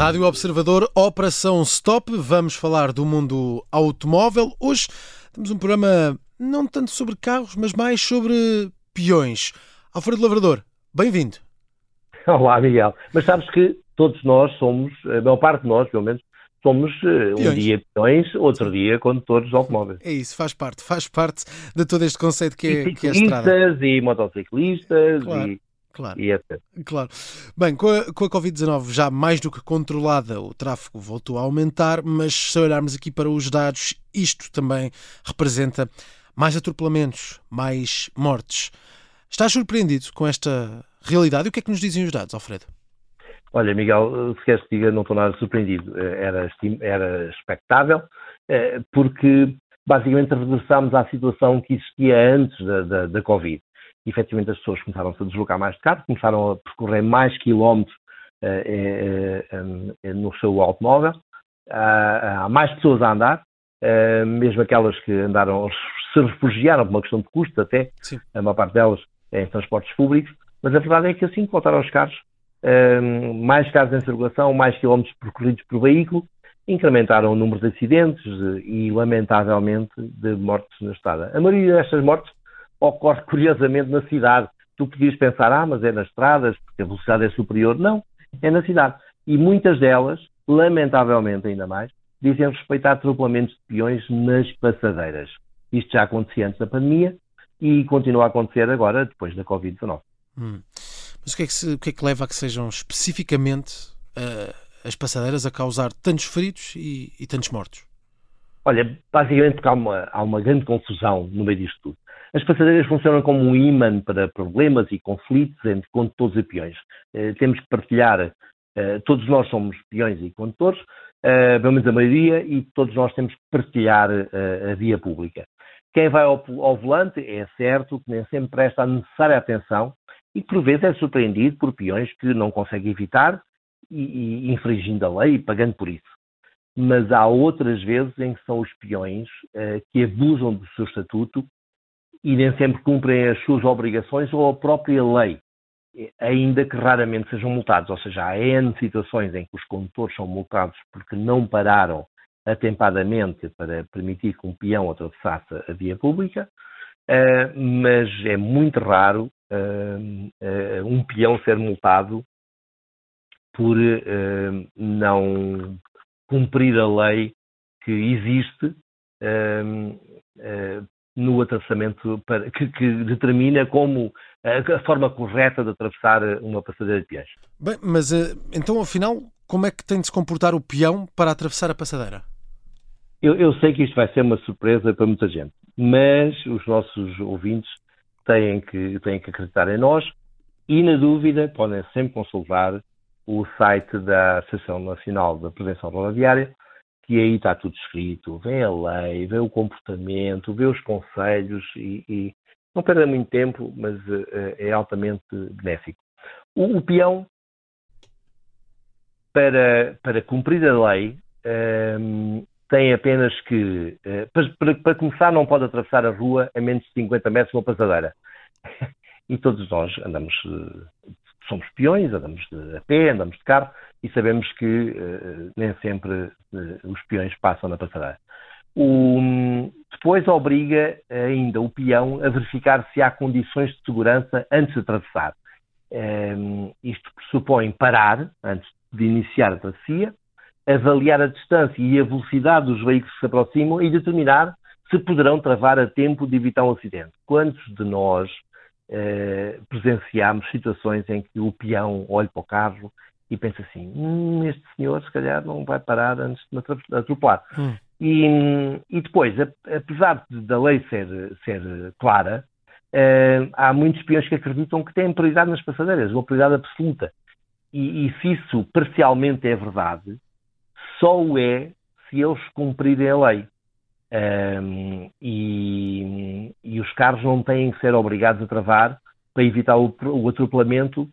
Rádio Observador, Operação Stop. Vamos falar do mundo automóvel. Hoje temos um programa não tanto sobre carros, mas mais sobre peões. Alfredo Lavrador, bem-vindo. Olá, Miguel. Mas sabes que todos nós somos, a maior parte de nós, pelo menos, somos uh, um dia peões, outro dia condutores de automóveis. É isso, faz parte, faz parte de todo este conceito que é, e que é a estrada. E motociclistas Claro. e, Claro, e etc. claro. Bem, com a, com a Covid-19 já mais do que controlada, o tráfego voltou a aumentar, mas se olharmos aqui para os dados, isto também representa mais atropelamentos, mais mortes. Estás surpreendido com esta realidade? E o que é que nos dizem os dados, Alfredo? Olha, Miguel, se queres que diga, não estou nada surpreendido. Eh, Era, era expectável, eh, porque basicamente regressámos à situação que existia antes da, da, da Covid. Efetivamente, as pessoas começaram -se a deslocar mais de carro, começaram a percorrer mais quilómetros eh, eh, eh, no seu automóvel, há, mais pessoas a andar, mesmo aquelas que andaram, se refugiaram por uma questão de custo, até, Sim. a maior parte delas é em transportes públicos, mas a verdade é que assim que voltaram os carros, mais carros em circulação, mais quilómetros percorridos por veículo, incrementaram o número de acidentes e, lamentavelmente, de mortes na estrada. A maioria destas mortes ocorre, curiosamente, na cidade. Tu podias pensar, ah, mas é nas estradas, porque a velocidade é superior. Não, é na cidade. E muitas delas, lamentavelmente ainda mais, dizem respeito a atropelamentos de peões nas passadeiras. Isto já acontecia antes da pandemia e continua a acontecer agora, depois da Covid-19. Hum. Mas o que, é que se- o que é que leva a que sejam especificamente eh, as passadeiras a causar tantos feridos e, e tantos mortos? Olha, basicamente porque há uma, há uma grande confusão no meio disto tudo. As passadeiras funcionam como um imã para problemas e conflitos entre condutores e peões. Eh, temos que partilhar, eh, todos nós somos peões e condutores, eh, pelo menos a maioria, e todos nós temos que partilhar a via pública. Quem vai ao, ao volante é certo que nem sempre presta a necessária atenção e que por vezes é surpreendido por peões que não conseguem evitar e, e infringindo a lei e pagando por isso mas há outras vezes em que são os peões eh, que abusam do seu estatuto e nem sempre cumprem as suas obrigações ou a própria lei, ainda que raramente sejam multados. Ou seja, há N situações em que os condutores são multados porque não pararam atempadamente para permitir que um peão atravessasse a via pública, eh, mas é muito raro eh, eh, um peão ser multado por não cumprir a lei que existe no atravessamento, para- que, que determina como a, a forma correta de atravessar uma passadeira de peões. Bem, mas eh, então afinal, como é que tem de se comportar o peão para atravessar a passadeira? Eu, eu sei que isto vai ser uma surpresa para muita gente, mas os nossos ouvintes têm que, têm que acreditar em nós e, na dúvida, podem sempre consultar o site da Associação Nacional da Prevenção Rodoviária, que aí está tudo escrito, vê a lei, vê o comportamento, vê os conselhos e, e não perde muito tempo, mas eh, é altamente benéfico. O, o peão, para, para cumprir a lei, ehm, tem apenas que, eh, para, para- para começar, não pode atravessar a rua a menos de 50 metros de uma passadeira. E todos nós andamos, eh, somos peões, andamos de, a pé, andamos de carro e sabemos que eh, nem sempre eh, os peões passam na passadeira. O- depois obriga ainda o peão a verificar se há condições de segurança antes de atravessar. Ehm, isto pressupõe parar antes de iniciar a travessia, avaliar a distância e a velocidade dos veículos que se aproximam e determinar se poderão travar a tempo de evitar um acidente. Quantos de nós presenciamos situações em que o peão olha para o carro e pensa assim: "Hum, este senhor se calhar não vai parar antes de me atropelar. Hum. E, e depois, apesar da lei ser, ser clara, eh, há muitos peões que acreditam que têm prioridade nas passadeiras, uma prioridade absoluta. E, e se isso parcialmente é verdade, só o é se eles cumprirem a lei. Ahm, e, e os carros não têm que ser obrigados a travar para evitar o, o atropelamento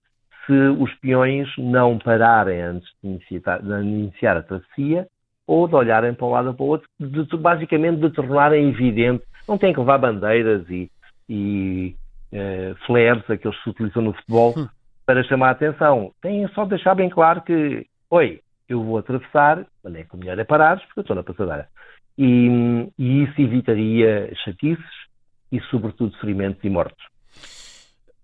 se os peões não pararem antes de iniciar, de iniciar a travessia ou de olharem para um lado ou para o outro, de, basicamente de tornarem evidente. Não têm que levar bandeiras e, e eh, flares, aqueles que se utilizam no futebol, Hum. para chamar a atenção. Têm só de deixar bem claro que, oi, eu vou atravessar, quando é que o melhor é parar, porque eu estou na passadeira. E, e isso evitaria chatices e, sobretudo, ferimentos e mortes.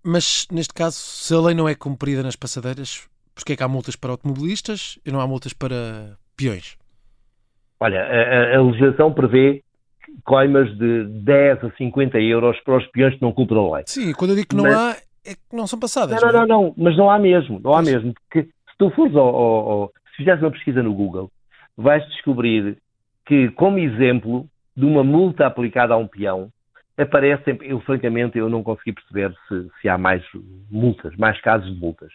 Mas, neste caso, se a lei não é cumprida nas passadeiras, porquê é que há multas para automobilistas e não há multas para peões? Olha, a, a legislação prevê coimas de 10 a 50 euros para os peões que não cumprem a lei. Sim, quando eu digo que não mas... há, é que não são passadas. Não, não, não, não, mas não há mesmo, não há mas... mesmo, porque se tu fores ao, ao, ao, se fizeres uma pesquisa no Google, vais descobrir que, como exemplo de uma multa aplicada a um peão, aparece, eu francamente eu não consegui perceber se, se há mais multas, mais casos de multas.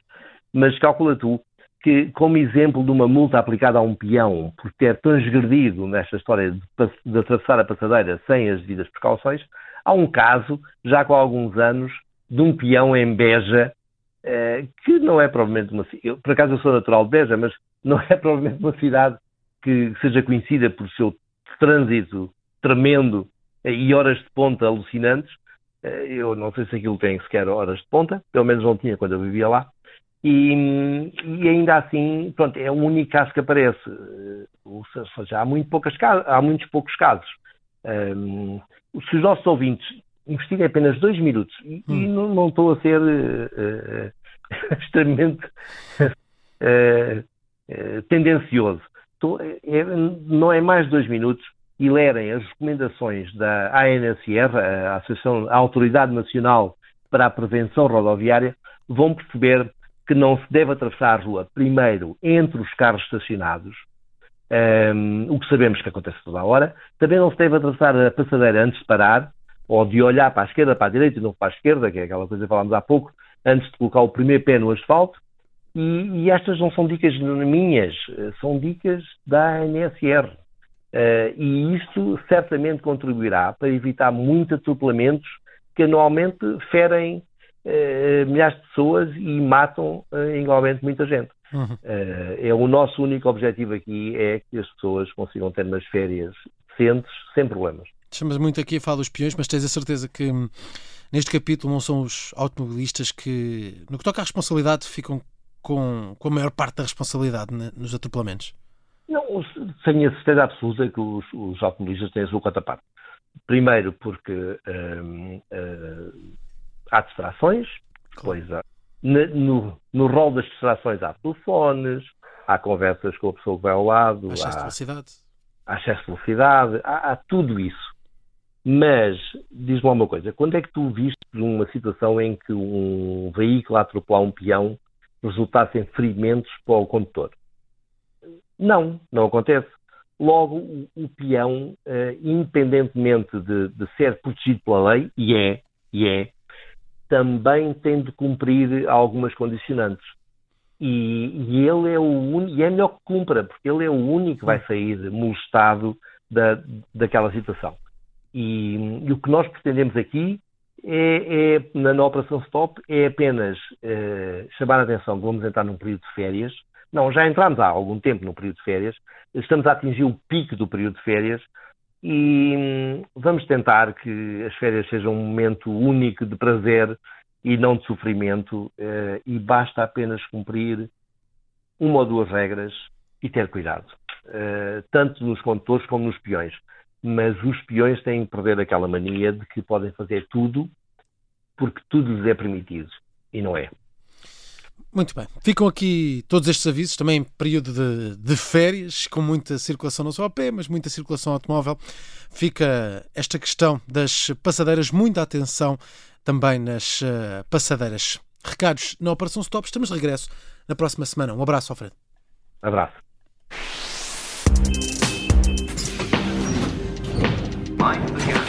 Mas calcula tu que, como exemplo de uma multa aplicada a um peão por ter transgredido nesta história de, de atravessar a passadeira sem as devidas precauções, há um caso, já com alguns anos, de um peão em Beja, eh, que não é provavelmente uma. Eu, por acaso eu sou natural de Beja, mas não é provavelmente uma cidade que seja conhecida por seu trânsito tremendo e horas de ponta alucinantes. Eh, eu não sei se aquilo tem sequer horas de ponta, pelo menos não tinha quando eu vivia lá. E, e ainda assim, pronto, é o único caso que aparece. Ou seja, há, muito poucas, há muitos poucos casos. Um, se os nossos ouvintes investiguem apenas dois minutos, e, hum. e não, não, estou a ser uh, extremamente uh, uh, tendencioso, estou, é, não é mais de dois minutos, e lerem as recomendações da ANSR, a, Associação, a Autoridade Nacional para a Prevenção Rodoviária, vão perceber que não se deve atravessar a rua primeiro entre os carros estacionados, um, o que sabemos que acontece toda a hora. Também não se deve atravessar a passadeira antes de parar, ou de olhar para a esquerda, para a direita e não para a esquerda, que é aquela coisa que falámos há pouco, antes de colocar o primeiro pé no asfalto. E, e estas não são dicas minhas, são dicas da ANSR. Uh, e isto certamente contribuirá para evitar muitos atropelamentos que anualmente ferem uh, milhares de pessoas e matam uh, igualmente muita gente. Uhum. é o nosso único objetivo aqui é que as pessoas consigam ter umas férias decentes, sem problemas. Chamas muito aqui a falar dos peões, mas tens a certeza que hum, neste capítulo não são os automobilistas que, no que toca à responsabilidade, ficam com, com a maior parte da responsabilidade né, nos atropelamentos? Não, tenho a certeza absoluta que os, os automobilistas têm a sua cota parte. Primeiro porque hum, hum, há distrações, claro. pois há. No, no rol das distrações há telefones, há conversas com a pessoa que vai ao lado, há excesso de velocidade, há, excesso de velocidade há, há tudo isso. Mas, diz-me uma coisa, quando é que tu viste uma situação em que um veículo a atropelar um peão resultasse em ferimentos para o condutor? Não, não acontece. Logo, o, o peão, uh, independentemente de, de, ser protegido pela lei, e é, e é, também tem de cumprir algumas condicionantes. E, e ele é o único, e é melhor que cumpra, porque ele é o único que vai sair molestado da, daquela situação. E, e, o que nós pretendemos aqui é, é na, na, Operação Stop é apenas uh, chamar a atenção que vamos entrar num período de férias, não, já entramos há algum tempo no período de férias, estamos a atingir o pico do período de férias e hum, vamos tentar que as férias sejam um momento único de prazer e não de sofrimento uh, e basta apenas cumprir uma ou duas regras e ter cuidado, uh, tanto nos condutores como nos peões. Mas os peões têm que perder aquela mania de que podem fazer tudo porque tudo lhes é permitido e não é. Muito bem. Ficam aqui todos estes avisos, também em período de, de, férias, com muita circulação não só a pé, mas muita circulação automóvel. Fica esta questão das passadeiras, muita atenção também nas eh, passadeiras. Recados na Operação Stop, estamos de regresso na próxima semana. Um abraço, Alfredo. Abraço. Mind the gap.